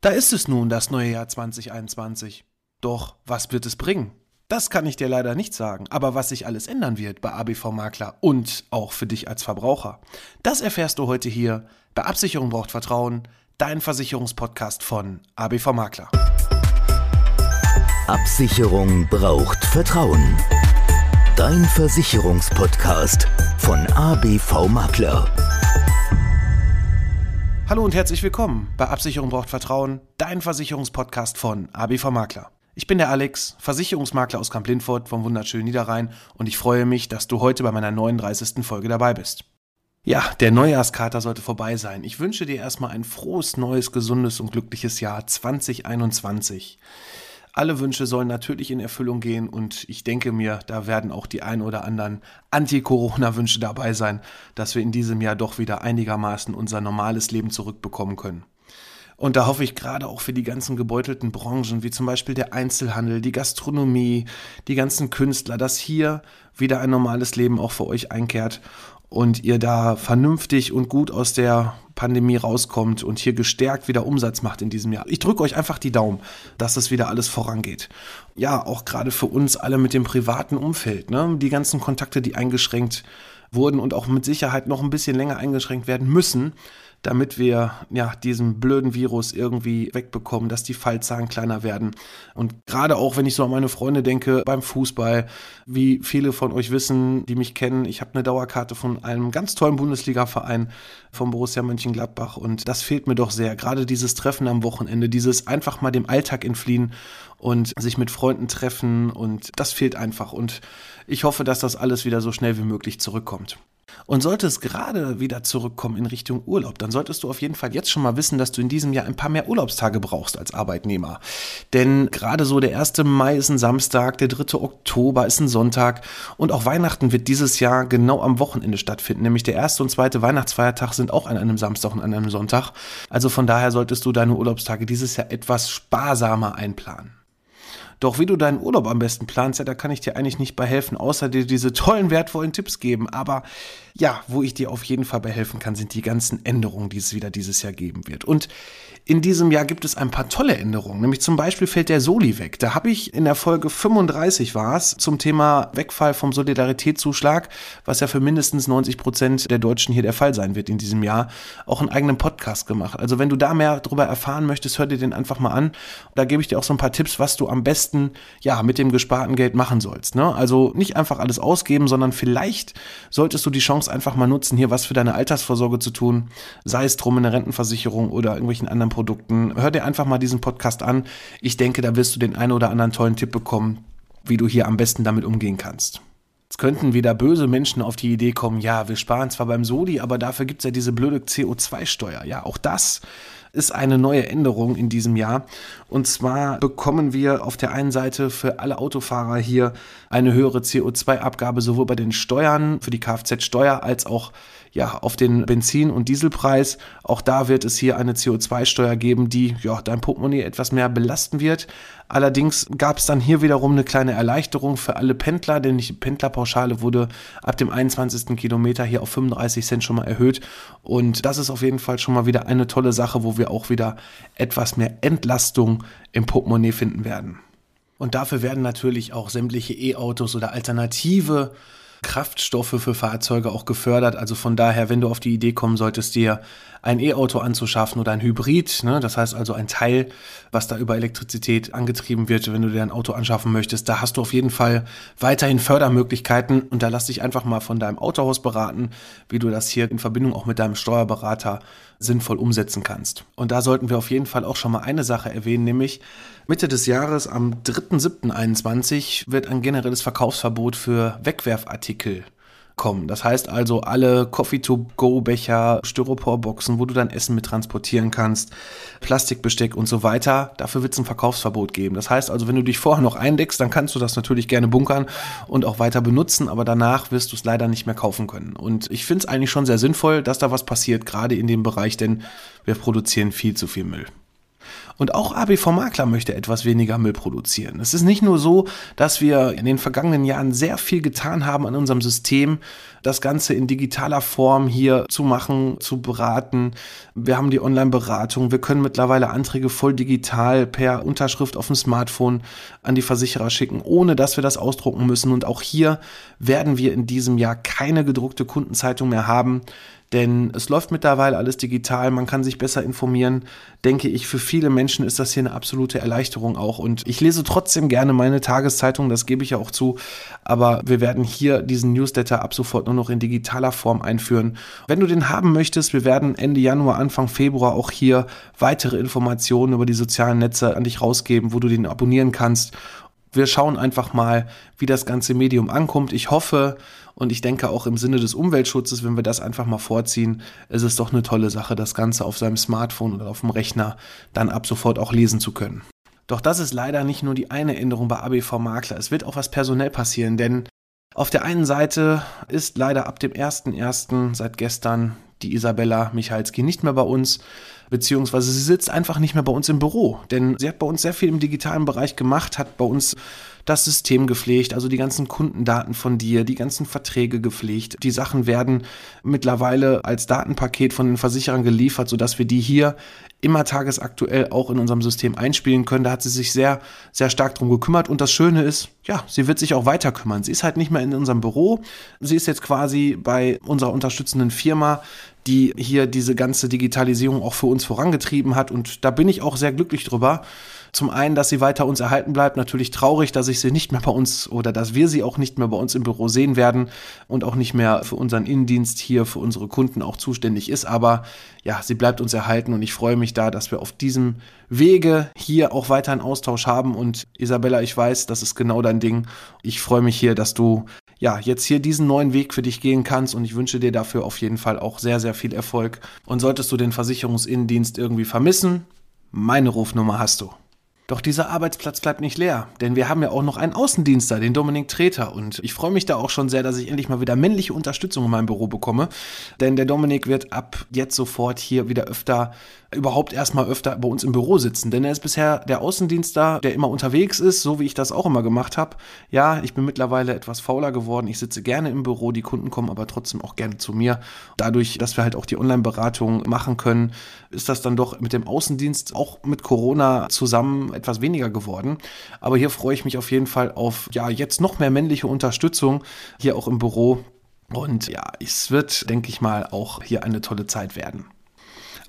Da ist es nun, das neue Jahr 2021. Doch was wird es bringen? Das kann ich dir leider nicht sagen, aber was sich alles ändern wird bei ABV Makler und auch für dich als Verbraucher, das erfährst du heute hier bei Absicherung braucht Vertrauen, dein Versicherungspodcast von ABV Makler. Absicherung braucht Vertrauen. Dein Versicherungspodcast von ABV Makler. Hallo und herzlich willkommen bei Absicherung braucht Vertrauen, dein Versicherungspodcast von ABV Makler. Ich bin der Alex, Versicherungsmakler aus Kamp-Lindfort vom wunderschönen Niederrhein und ich freue mich, dass du heute bei meiner 39. Folge dabei bist. Ja, der Neujahrskater sollte vorbei sein. Ich wünsche dir erstmal ein frohes, neues, gesundes und glückliches Jahr 2021. Alle Wünsche sollen natürlich in Erfüllung gehen und ich denke mir, da werden auch die ein oder anderen Anti-Corona-Wünsche dabei sein, dass wir in diesem Jahr doch wieder einigermaßen unser normales Leben zurückbekommen können. Und da hoffe ich gerade auch für die ganzen gebeutelten Branchen, wie zum Beispiel der Einzelhandel, die Gastronomie, die ganzen Künstler, dass hier wieder ein normales Leben auch für euch einkehrt und ihr da vernünftig und gut aus der Pandemie rauskommt und hier gestärkt wieder Umsatz macht in diesem Jahr. Ich drücke euch einfach die Daumen, dass das wieder alles vorangeht. Ja, auch gerade für uns alle mit dem privaten Umfeld, ne? die ganzen Kontakte, die eingeschränkt wurden und auch mit Sicherheit noch ein bisschen länger eingeschränkt werden müssen damit wir ja diesen blöden Virus irgendwie wegbekommen, dass die Fallzahlen kleiner werden. Und gerade auch, wenn ich so an meine Freunde denke beim Fußball, wie viele von euch wissen, die mich kennen, ich habe eine Dauerkarte von einem ganz tollen Bundesliga-Verein vom Borussia Mönchengladbach und das fehlt mir doch sehr. Gerade dieses Treffen am Wochenende, dieses einfach mal dem Alltag entfliehen und sich mit Freunden treffen und das fehlt einfach und ich hoffe, dass das alles wieder so schnell wie möglich zurückkommt. Und sollte es gerade wieder zurückkommen in Richtung Urlaub, dann solltest du auf jeden Fall jetzt schon mal wissen, dass du in diesem Jahr ein paar mehr Urlaubstage brauchst als Arbeitnehmer. Denn gerade so der 1. Mai ist ein Samstag, der 3. Oktober ist ein Sonntag und auch Weihnachten wird dieses Jahr genau am Wochenende stattfinden. Nämlich der erste und zweite Weihnachtsfeiertag sind auch an einem Samstag und an einem Sonntag. Also von daher solltest du deine Urlaubstage dieses Jahr etwas sparsamer einplanen. Doch wie du deinen Urlaub am besten planst, ja, da kann ich dir eigentlich nicht bei helfen, außer dir diese tollen, wertvollen Tipps geben. Aber ja, wo ich dir auf jeden Fall bei helfen kann, sind die ganzen Änderungen, die es wieder dieses Jahr geben wird. Und in diesem Jahr gibt es ein paar tolle Änderungen. Nämlich zum Beispiel fällt der Soli weg. Da habe ich in der Folge 35 war es zum Thema Wegfall vom Solidaritätszuschlag, was ja für mindestens 90 Prozent der Deutschen hier der Fall sein wird in diesem Jahr, auch einen eigenen Podcast gemacht. Also wenn du da mehr darüber erfahren möchtest, hör dir den einfach mal an. Da gebe ich dir auch so ein paar Tipps, was du am besten ja mit dem gesparten Geld machen sollst. Ne? Also nicht einfach alles ausgeben, sondern vielleicht solltest du die Chance einfach mal nutzen, hier was für deine Altersvorsorge zu tun, sei es drum in der Rentenversicherung oder irgendwelchen anderen Produkten. Hör dir einfach mal diesen Podcast an. Ich denke, da wirst du den einen oder anderen tollen Tipp bekommen, wie du hier am besten damit umgehen kannst. Jetzt könnten wieder böse Menschen auf die Idee kommen, ja, wir sparen zwar beim Sodi, aber dafür gibt es ja diese blöde CO2-Steuer. Ja, auch das ist eine neue Änderung in diesem Jahr. Und zwar bekommen wir auf der einen Seite für alle Autofahrer hier eine höhere CO2-Abgabe, sowohl bei den Steuern, für die Kfz-Steuer, als auch ja, auf den Benzin- und Dieselpreis. Auch da wird es hier eine CO2-Steuer geben, die ja, dein Portemonnaie etwas mehr belasten wird. Allerdings gab es dann hier wiederum eine kleine Erleichterung für alle Pendler, denn die Pendlerpauschale wurde ab dem 21. Kilometer hier auf 35 Cent schon mal erhöht. Und das ist auf jeden Fall schon mal wieder eine tolle Sache, wo wir auch wieder etwas mehr Entlastung im Portemonnaie finden werden. Und dafür werden natürlich auch sämtliche E-Autos oder alternative Kraftstoffe für Fahrzeuge auch gefördert. Also von daher, wenn du auf die Idee kommen solltest, dir ein E-Auto anzuschaffen oder ein Hybrid, ne, das heißt also ein Teil, was da über Elektrizität angetrieben wird, wenn du dir ein Auto anschaffen möchtest, da hast du auf jeden Fall weiterhin Fördermöglichkeiten und da lass dich einfach mal von deinem Autohaus beraten, wie du das hier in Verbindung auch mit deinem Steuerberater sinnvoll umsetzen kannst. Und da sollten wir auf jeden Fall auch schon mal eine Sache erwähnen, nämlich Mitte des Jahres am 3.7.21 wird ein generelles Verkaufsverbot für Wegwerfartikel kommen. Das heißt also alle Coffee-to-go-Becher, Styroporboxen, wo du dein Essen mit transportieren kannst, Plastikbesteck und so weiter. Dafür wird es ein Verkaufsverbot geben. Das heißt also, wenn du dich vorher noch eindeckst, dann kannst du das natürlich gerne bunkern und auch weiter benutzen, aber danach wirst du es leider nicht mehr kaufen können. Und ich finde es eigentlich schon sehr sinnvoll, dass da was passiert, gerade in dem Bereich, denn wir produzieren viel zu viel Müll. Und auch ABV Makler möchte etwas weniger Müll produzieren. Es ist nicht nur so, dass wir in den vergangenen Jahren sehr viel getan haben an unserem System, das Ganze in digitaler Form hier zu machen, zu beraten. Wir haben die Online-Beratung. Wir können mittlerweile Anträge voll digital per Unterschrift auf dem Smartphone an die Versicherer schicken, ohne dass wir das ausdrucken müssen. Und auch hier werden wir in diesem Jahr keine gedruckte Kundenzeitung mehr haben denn es läuft mittlerweile alles digital, man kann sich besser informieren. Denke ich, für viele Menschen ist das hier eine absolute Erleichterung auch. Und ich lese trotzdem gerne meine Tageszeitung, das gebe ich ja auch zu. Aber wir werden hier diesen Newsletter ab sofort nur noch in digitaler Form einführen. Wenn du den haben möchtest, wir werden Ende Januar, Anfang Februar auch hier weitere Informationen über die sozialen Netze an dich rausgeben, wo du den abonnieren kannst wir schauen einfach mal, wie das ganze Medium ankommt. Ich hoffe und ich denke auch im Sinne des Umweltschutzes, wenn wir das einfach mal vorziehen, ist es doch eine tolle Sache, das Ganze auf seinem Smartphone oder auf dem Rechner dann ab sofort auch lesen zu können. Doch das ist leider nicht nur die eine Änderung bei ABV Makler. Es wird auch was personell passieren, denn auf der einen Seite ist leider ab dem 1.1. seit gestern die Isabella Michalski nicht mehr bei uns beziehungsweise sie sitzt einfach nicht mehr bei uns im Büro, denn sie hat bei uns sehr viel im digitalen Bereich gemacht, hat bei uns das System gepflegt, also die ganzen Kundendaten von dir, die ganzen Verträge gepflegt. Die Sachen werden mittlerweile als Datenpaket von den Versicherern geliefert, sodass wir die hier immer tagesaktuell auch in unserem System einspielen können. Da hat sie sich sehr, sehr stark drum gekümmert. Und das Schöne ist, ja, sie wird sich auch weiter kümmern. Sie ist halt nicht mehr in unserem Büro. Sie ist jetzt quasi bei unserer unterstützenden Firma, die hier diese ganze Digitalisierung auch für uns vorangetrieben hat. Und da bin ich auch sehr glücklich drüber. Zum einen, dass sie weiter uns erhalten bleibt. Natürlich traurig, dass ich sie nicht mehr bei uns oder dass wir sie auch nicht mehr bei uns im Büro sehen werden und auch nicht mehr für unseren Innendienst hier, für unsere Kunden auch zuständig ist. Aber ja, sie bleibt uns erhalten und ich freue mich da, dass wir auf diesem Wege hier auch weiter einen Austausch haben. Und Isabella, ich weiß, das ist genau dein Ding. Ich freue mich hier, dass du ja, jetzt hier diesen neuen Weg für dich gehen kannst und ich wünsche dir dafür auf jeden Fall auch sehr, sehr viel Erfolg. Und solltest du den Versicherungsinnendienst irgendwie vermissen, meine Rufnummer hast du. Doch dieser Arbeitsplatz bleibt nicht leer, denn wir haben ja auch noch einen Außendienster, den Dominik Treter. Und ich freue mich da auch schon sehr, dass ich endlich mal wieder männliche Unterstützung in meinem Büro bekomme. Denn der Dominik wird ab jetzt sofort hier wieder öfter überhaupt erstmal öfter bei uns im Büro sitzen. Denn er ist bisher der Außendienster, der immer unterwegs ist, so wie ich das auch immer gemacht habe. Ja, ich bin mittlerweile etwas fauler geworden. Ich sitze gerne im Büro, die Kunden kommen aber trotzdem auch gerne zu mir. Dadurch, dass wir halt auch die Online-Beratung machen können, ist das dann doch mit dem Außendienst auch mit Corona zusammen etwas weniger geworden. Aber hier freue ich mich auf jeden Fall auf ja jetzt noch mehr männliche Unterstützung hier auch im Büro. Und ja, es wird, denke ich mal, auch hier eine tolle Zeit werden.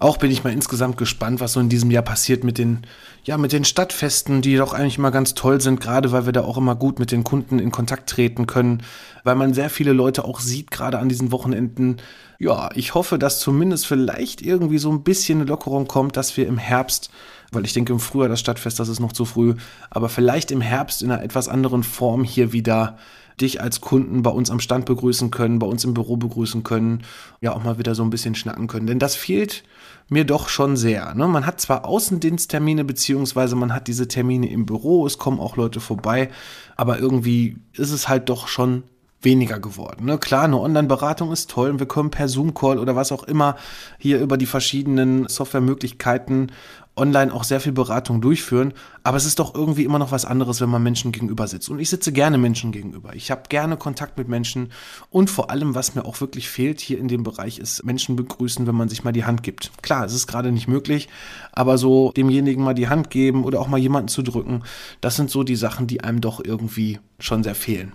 Auch bin ich mal insgesamt gespannt, was so in diesem Jahr passiert mit den, ja, mit den Stadtfesten, die doch eigentlich immer ganz toll sind, gerade weil wir da auch immer gut mit den Kunden in Kontakt treten können, weil man sehr viele Leute auch sieht, gerade an diesen Wochenenden. Ja, ich hoffe, dass zumindest vielleicht irgendwie so ein bisschen eine Lockerung kommt, dass wir im Herbst weil ich denke im Frühjahr das Stadtfest, das ist noch zu früh, aber vielleicht im Herbst in einer etwas anderen Form hier wieder dich als Kunden bei uns am Stand begrüßen können, bei uns im Büro begrüßen können, ja auch mal wieder so ein bisschen schnacken können. Denn das fehlt mir doch schon sehr. Ne? Man hat zwar Außendiensttermine, beziehungsweise man hat diese Termine im Büro, es kommen auch Leute vorbei, aber irgendwie ist es halt doch schon weniger geworden. Ne? Klar, eine Online-Beratung ist toll und wir können per Zoom-Call oder was auch immer hier über die verschiedenen Softwaremöglichkeiten online auch sehr viel Beratung durchführen, aber es ist doch irgendwie immer noch was anderes, wenn man Menschen gegenüber sitzt. Und ich sitze gerne Menschen gegenüber. Ich habe gerne Kontakt mit Menschen und vor allem, was mir auch wirklich fehlt hier in dem Bereich, ist Menschen begrüßen, wenn man sich mal die Hand gibt. Klar, es ist gerade nicht möglich, aber so demjenigen mal die Hand geben oder auch mal jemanden zu drücken, das sind so die Sachen, die einem doch irgendwie schon sehr fehlen.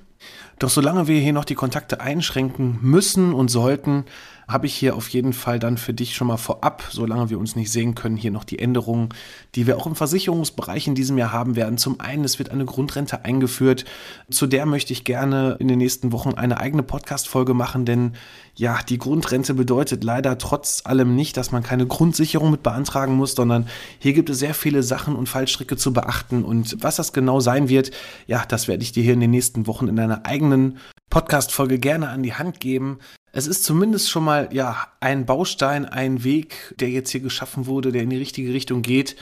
Doch solange wir hier noch die Kontakte einschränken müssen und sollten, habe ich hier auf jeden Fall dann für dich schon mal vorab, solange wir uns nicht sehen können, hier noch die Änderungen, die wir auch im Versicherungsbereich in diesem Jahr haben werden. Zum einen, es wird eine Grundrente eingeführt. Zu der möchte ich gerne in den nächsten Wochen eine eigene Podcast-Folge machen, denn ja, die Grundrente bedeutet leider trotz allem nicht, dass man keine Grundsicherung mit beantragen muss, sondern hier gibt es sehr viele Sachen und Fallstricke zu beachten. Und was das genau sein wird, ja, das werde ich dir hier in den nächsten Wochen in einer eigenen Podcast-Folge gerne an die Hand geben. Es ist zumindest schon mal, ja, ein Baustein, ein Weg, der jetzt hier geschaffen wurde, der in die richtige Richtung geht.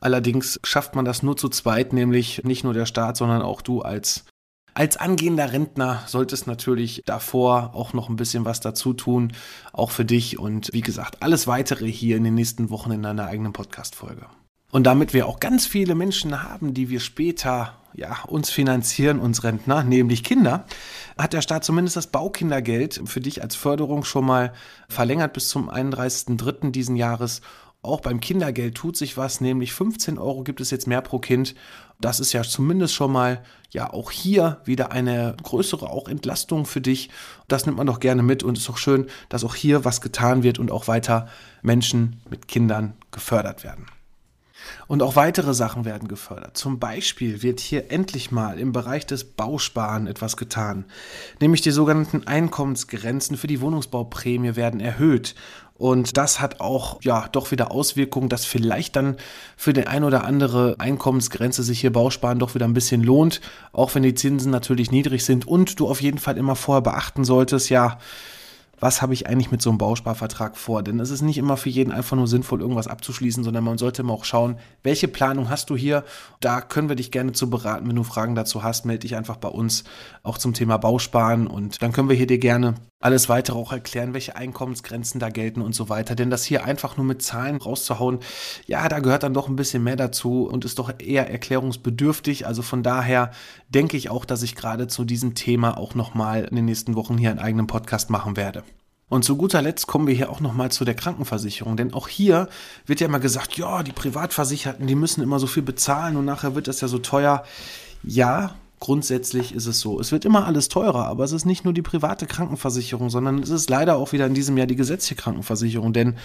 Allerdings schafft man das nur zu zweit, nämlich nicht nur der Staat, sondern auch du als als angehender Rentner solltest natürlich davor auch noch ein bisschen was dazu tun, auch für dich und wie gesagt, alles weitere hier in den nächsten Wochen in einer eigenen Podcast-Folge. Und damit wir auch ganz viele Menschen haben, die wir später ja, uns finanzieren, uns Rentner, nämlich Kinder, hat der Staat zumindest das Baukindergeld für dich als Förderung schon mal verlängert bis zum 31.03. diesen Jahres. Auch beim Kindergeld tut sich was, nämlich 15 Euro gibt es jetzt mehr pro Kind. Das ist ja zumindest schon mal, ja, auch hier wieder eine größere auch Entlastung für dich. Das nimmt man doch gerne mit und ist auch schön, dass auch hier was getan wird und auch weiter Menschen mit Kindern gefördert werden. Und auch weitere Sachen werden gefördert. Zum Beispiel wird hier endlich mal im Bereich des Bausparen etwas getan. Nämlich die sogenannten Einkommensgrenzen für die Wohnungsbauprämie werden erhöht. Und das hat auch, ja, doch wieder Auswirkungen, dass vielleicht dann für den ein oder andere Einkommensgrenze sich hier Bausparen doch wieder ein bisschen lohnt. Auch wenn die Zinsen natürlich niedrig sind und du auf jeden Fall immer vorher beachten solltest, ja, was habe ich eigentlich mit so einem Bausparvertrag vor? Denn es ist nicht immer für jeden einfach nur sinnvoll, irgendwas abzuschließen, sondern man sollte immer auch schauen, welche Planung hast du hier? Da können wir dich gerne zu beraten. Wenn du Fragen dazu hast, melde dich einfach bei uns auch zum Thema Bausparen und dann können wir hier dir gerne alles weitere auch erklären, welche Einkommensgrenzen da gelten und so weiter. Denn das hier einfach nur mit Zahlen rauszuhauen, ja, da gehört dann doch ein bisschen mehr dazu und ist doch eher erklärungsbedürftig. Also von daher denke ich auch, dass ich gerade zu diesem Thema auch nochmal in den nächsten Wochen hier einen eigenen Podcast machen werde. Und zu guter Letzt kommen wir hier auch nochmal zu der Krankenversicherung, denn auch hier wird ja immer gesagt, ja, die Privatversicherten, die müssen immer so viel bezahlen und nachher wird das ja so teuer. Ja, grundsätzlich ist es so. Es wird immer alles teurer, aber es ist nicht nur die private Krankenversicherung, sondern es ist leider auch wieder in diesem Jahr die gesetzliche Krankenversicherung, denn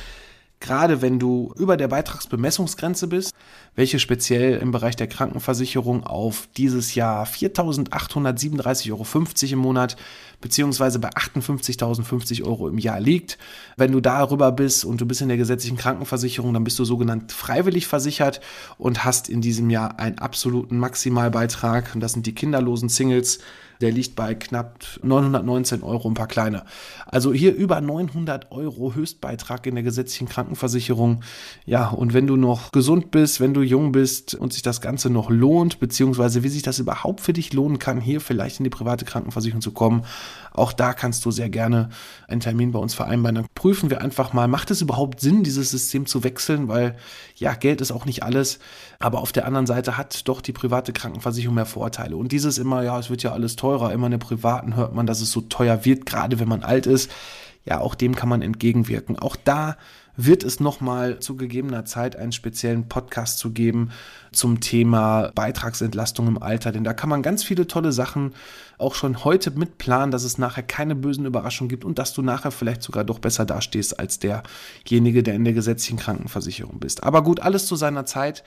gerade wenn du über der Beitragsbemessungsgrenze bist, welche speziell im Bereich der Krankenversicherung auf dieses Jahr 4.837,50 Euro im Monat beziehungsweise bei 58.050 Euro im Jahr liegt. Wenn du darüber bist und du bist in der gesetzlichen Krankenversicherung, dann bist du sogenannt freiwillig versichert und hast in diesem Jahr einen absoluten Maximalbeitrag. Und das sind die kinderlosen Singles der liegt bei knapp 919 Euro, ein paar kleine. Also hier über 900 Euro Höchstbeitrag in der gesetzlichen Krankenversicherung. Ja, und wenn du noch gesund bist, wenn du jung bist und sich das Ganze noch lohnt, beziehungsweise wie sich das überhaupt für dich lohnen kann, hier vielleicht in die private Krankenversicherung zu kommen, auch da kannst du sehr gerne einen Termin bei uns vereinbaren. Dann prüfen wir einfach mal, macht es überhaupt Sinn, dieses System zu wechseln, weil ja, Geld ist auch nicht alles, aber auf der anderen Seite hat doch die private Krankenversicherung mehr Vorteile. Und dieses immer, ja, es wird ja alles teurer, immer in der privaten hört man, dass es so teuer wird, gerade wenn man alt ist. Ja, auch dem kann man entgegenwirken. Auch da wird es nochmal zu gegebener Zeit einen speziellen Podcast zu geben zum Thema Beitragsentlastung im Alter. Denn da kann man ganz viele tolle Sachen auch schon heute mitplanen, dass es nachher keine bösen Überraschungen gibt und dass du nachher vielleicht sogar doch besser dastehst als derjenige, der in der gesetzlichen Krankenversicherung bist. Aber gut, alles zu seiner Zeit.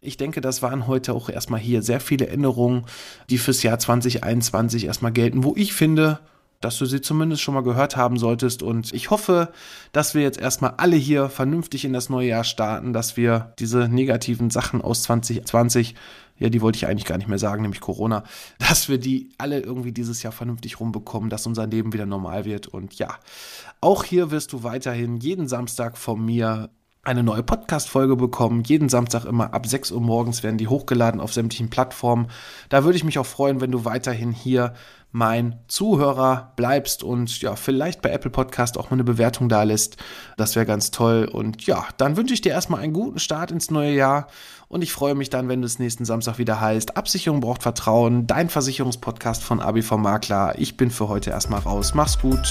Ich denke, das waren heute auch erstmal hier sehr viele Änderungen, die fürs Jahr 2021 erstmal gelten, wo ich finde, dass du sie zumindest schon mal gehört haben solltest. Und ich hoffe, dass wir jetzt erstmal alle hier vernünftig in das neue Jahr starten, dass wir diese negativen Sachen aus 2020, ja, die wollte ich eigentlich gar nicht mehr sagen, nämlich Corona, dass wir die alle irgendwie dieses Jahr vernünftig rumbekommen, dass unser Leben wieder normal wird. Und ja, auch hier wirst du weiterhin jeden Samstag von mir eine neue Podcast-Folge bekommen. Jeden Samstag immer ab 6 Uhr morgens werden die hochgeladen auf sämtlichen Plattformen. Da würde ich mich auch freuen, wenn du weiterhin hier mein Zuhörer bleibst und ja, vielleicht bei Apple Podcast auch mal eine Bewertung da lässt. Das wäre ganz toll. Und ja, dann wünsche ich dir erstmal einen guten Start ins neue Jahr. Und ich freue mich dann, wenn es nächsten Samstag wieder heißt, Absicherung braucht Vertrauen, dein Versicherungspodcast von ABV Makler. Ich bin für heute erstmal raus. Mach's gut.